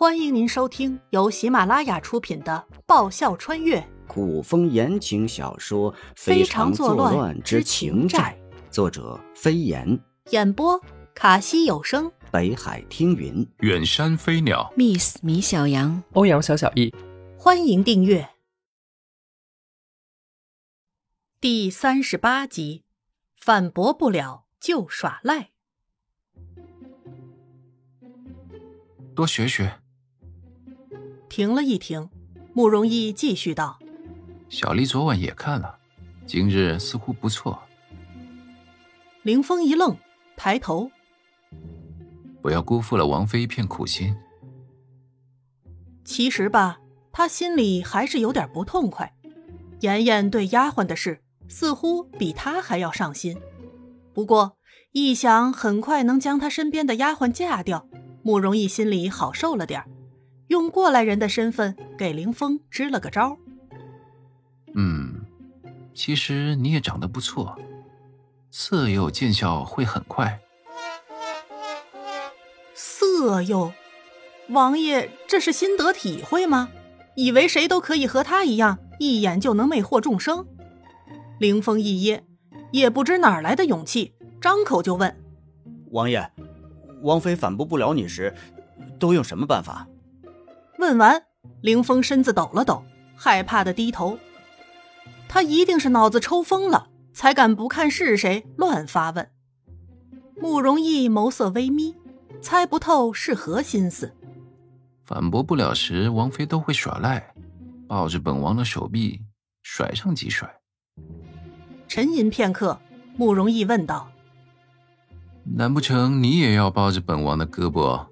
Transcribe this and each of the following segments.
欢迎您收听由喜马拉雅出品的《爆笑穿越古风言情小说《非常常作乱乱之情债》，作者飞檐，》，演播卡西有声。北海听云。远山飞鸟，Miss 米小羊，欧阳小小易，欢迎订阅第三十八集，反驳不了就耍赖。多学学。停了一停，慕容易继续道小丽昨晚也看了，今日似乎不错。：“凌风一愣，抬头，不要辜负了王妃一片苦心。其实吧，他心里还是有点不痛快。妍妍对丫鬟的事，似乎比他还要上心。不过一想很快能将他身边的丫鬟嫁掉，慕容易心里好受了点儿，用过来人的身份给林峰支了个招。嗯，其实你也长得不错，色诱见效会很快。色诱，王爷这是心得体会吗？以为谁都可以和他一样，一眼就能魅惑众生？凌峰一噎，也不知哪儿来的勇气，张口就问。王爷，王妃反驳不了你时，都用什么办法？问完，凌风身子抖了抖，害怕的低头。他一定是脑子抽风了，才敢不看是谁乱发问。慕容易眸色微眯，猜不透是何心思。反驳不了时，王妃都会耍赖，抱着本王的手臂甩上几甩。沉吟片刻，慕容易问道难不成你也要抱着本王的胳膊？：“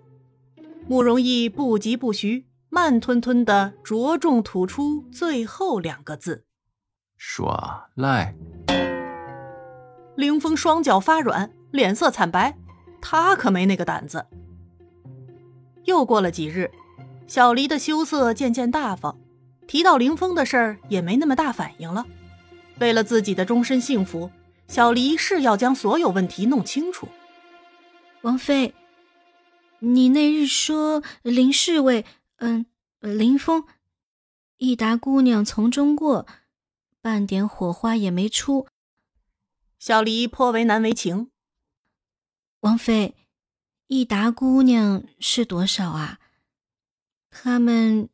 慕容易不疾不徐，慢吞吞的着重吐出最后两个字。耍赖？”凌风双脚发软，脸色惨白，他可没那个胆子。又过了几日，小黎的羞涩渐渐大方，提到凌风的事儿也没那么大反应了。为了自己的终身幸福，小黎是要将所有问题弄清楚。王妃，你那日说林侍卫，嗯，林峰，益达姑娘从中过，半点火花也没出。小黎颇为难为情，王妃，益达姑娘是多少啊？她们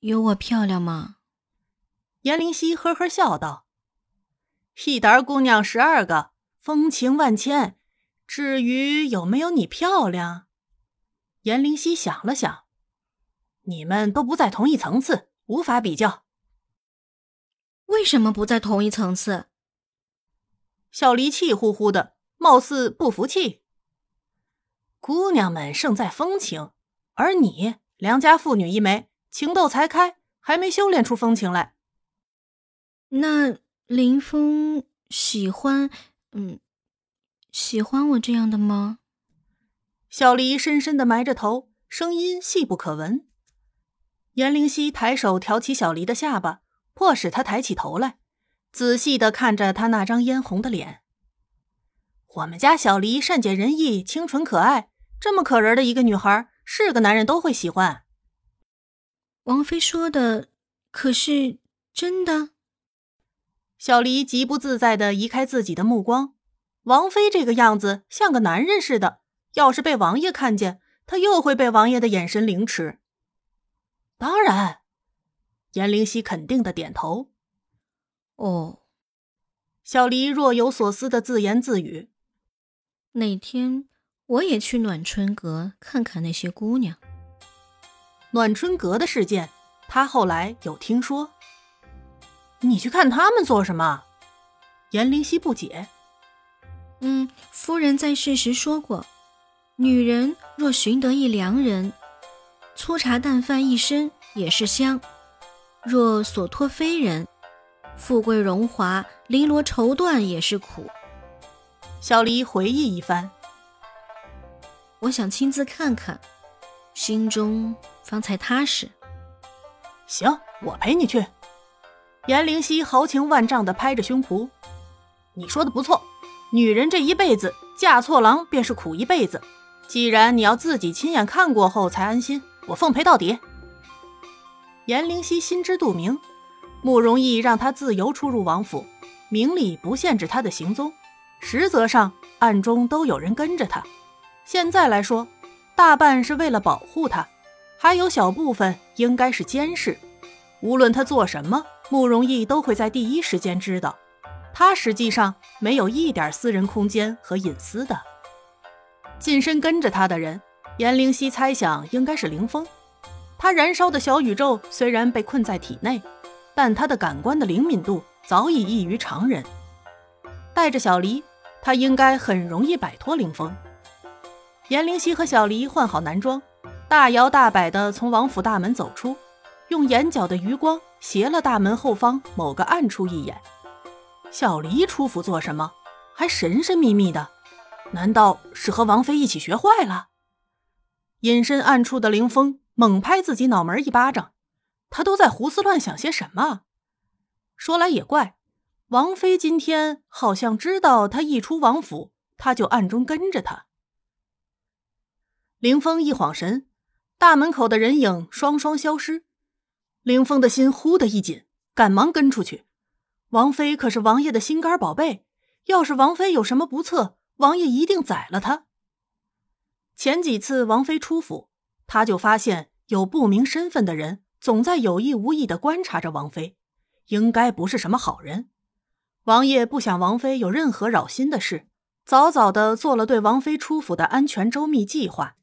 有我漂亮吗？颜灵犀呵呵笑道：“益达姑娘十二个，风情万千。至于有没有你漂亮，颜灵犀想了想，你们都不在同一层次，无法比较。为什么不在同一层次？小黎气呼呼的，貌似不服气。姑娘们胜在风情，而你良家妇女一枚，情窦才开，还没修炼出风情来。那林峰喜欢，嗯，喜欢我这样的吗？小黎深深的埋着头，声音细不可闻。颜灵犀抬手挑起小黎的下巴，迫使他抬起头来，仔细的看着他那张嫣红的脸。我们家小黎善解人意，清纯可爱，这么可人的一个女孩，是个男人都会喜欢。王妃说的可是真的？小黎极不自在的移开自己的目光。王妃这个样子像个男人似的，要是被王爷看见，她又会被王爷的眼神凌迟。当然，颜灵犀肯定的点头。哦，小黎若有所思的自言自语。哪天我也去暖春阁看看那些姑娘。暖春阁的事件，他后来有听说。你去看他们做什么？颜灵犀不解。嗯，夫人在世时说过，女人若寻得一良人，粗茶淡饭一身也是香；若所托非人，富贵荣华、绫罗绸缎也是苦。小黎回忆一番，我想亲自看看，心中方才踏实。行，我陪你去。颜灵犀豪情万丈的拍着胸脯：“你说的不错，女人这一辈子嫁错郎便是苦一辈子。既然你要自己亲眼看过后才安心，我奉陪到底。颜灵溪心知肚明，慕容逸让他自由出入王府，明里不限制他的行踪，实则上暗中都有人跟着他。现在来说，大半是为了保护他，还有小部分应该是监视。无论他做什么，慕容逸都会在第一时间知道。他实际上没有一点私人空间和隐私的。近身跟着他的人，颜灵溪猜想应该是凌风。他燃烧的小宇宙虽然被困在体内，但他的感官的灵敏度早已异于常人。带着小离，他应该很容易摆脱凌风。颜灵溪和小离换好男装，大摇大摆地从王府大门走出，用眼角的余光斜了大门后方某个暗处一眼。小离出府做什么？还神神秘秘的？难道是和王妃一起学坏了？隐身暗处的凌风。猛拍自己脑门一巴掌，他都在胡思乱想些什么？说来也怪，王妃今天好像知道他一出王府，他就暗中跟着他。凌风一晃神，大门口的人影双双消失。凌风的心忽的一紧，赶忙跟出去。王妃可是王爷的心肝宝贝，要是王妃有什么不测，王爷一定宰了他。前几次王妃出府，他就发现。有不明身份的人总在有意无意的观察着王妃，应该不是什么好人。王爷不想王妃有任何扰心的事，早早的做了对王妃出府的安全周密计划。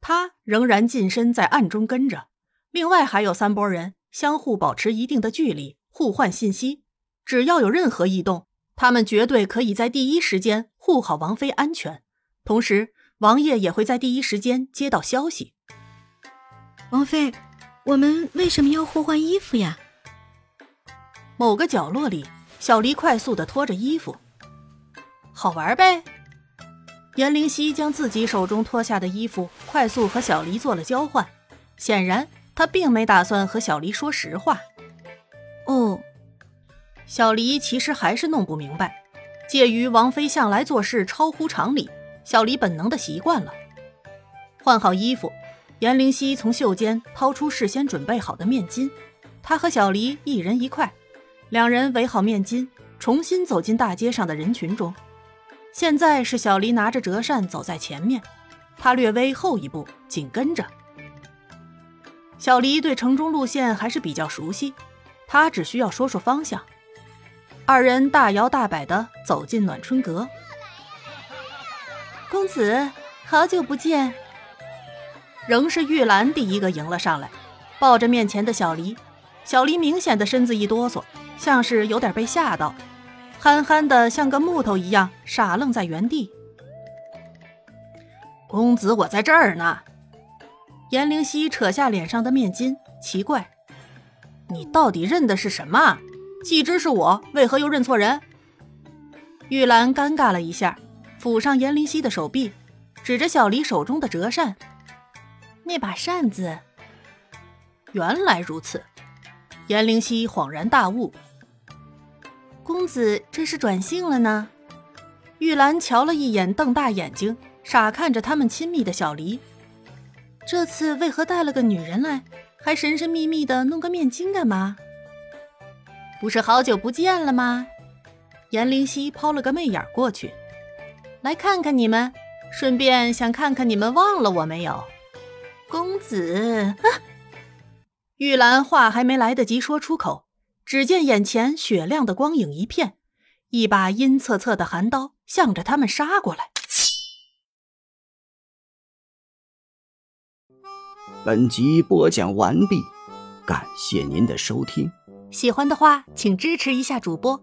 他仍然近身在暗中跟着，另外还有三拨人相互保持一定的距离，互换信息。只要有任何异动，他们绝对可以在第一时间护好王妃安全，同时王爷也会在第一时间接到消息。王妃，我们为什么要互换衣服呀？某个角落里，小黎快速的脱着衣服，好玩呗。颜灵溪将自己手中脱下的衣服快速和小黎做了交换，显然他并没打算和小黎说实话。哦，小黎其实还是弄不明白，介于王妃向来做事超乎常理，小黎本能的习惯了。换好衣服。颜灵溪从袖间掏出事先准备好的面巾，他和小黎一人一块，两人围好面巾，重新走进大街上的人群中。现在是小黎拿着折扇走在前面，他略微后一步，紧跟着。小黎对城中路线还是比较熟悉，他只需要说说方向。二人大摇大摆地走进暖春阁。公子，好久不见。仍是玉兰第一个迎了上来，抱着面前的小黎。小黎明显的身子一哆嗦，像是有点被吓到，憨憨的像个木头一样傻愣在原地。公子，我在这儿呢。颜灵溪扯下脸上的面巾，奇怪：“你到底认的是什么？既知是我，为何又认错人？”玉兰尴尬了一下，抚上颜灵溪的手臂，指着小黎手中的折扇。那把扇子，原来如此。颜灵溪恍然大悟：“公子这是转性了呢？”玉兰瞧了一眼，瞪大眼睛，傻看着他们亲密的小离。这次为何带了个女人来，还神神秘秘的弄个面巾干嘛？不是好久不见了吗？颜灵溪抛了个媚眼过去，来看看你们，顺便想看看你们忘了我没有。公子，玉兰话还没来得及说出口，只见眼前雪亮的光影一片，一把阴恻恻的寒刀向着他们杀过来。本集播讲完毕，感谢您的收听。喜欢的话，请支持一下主播，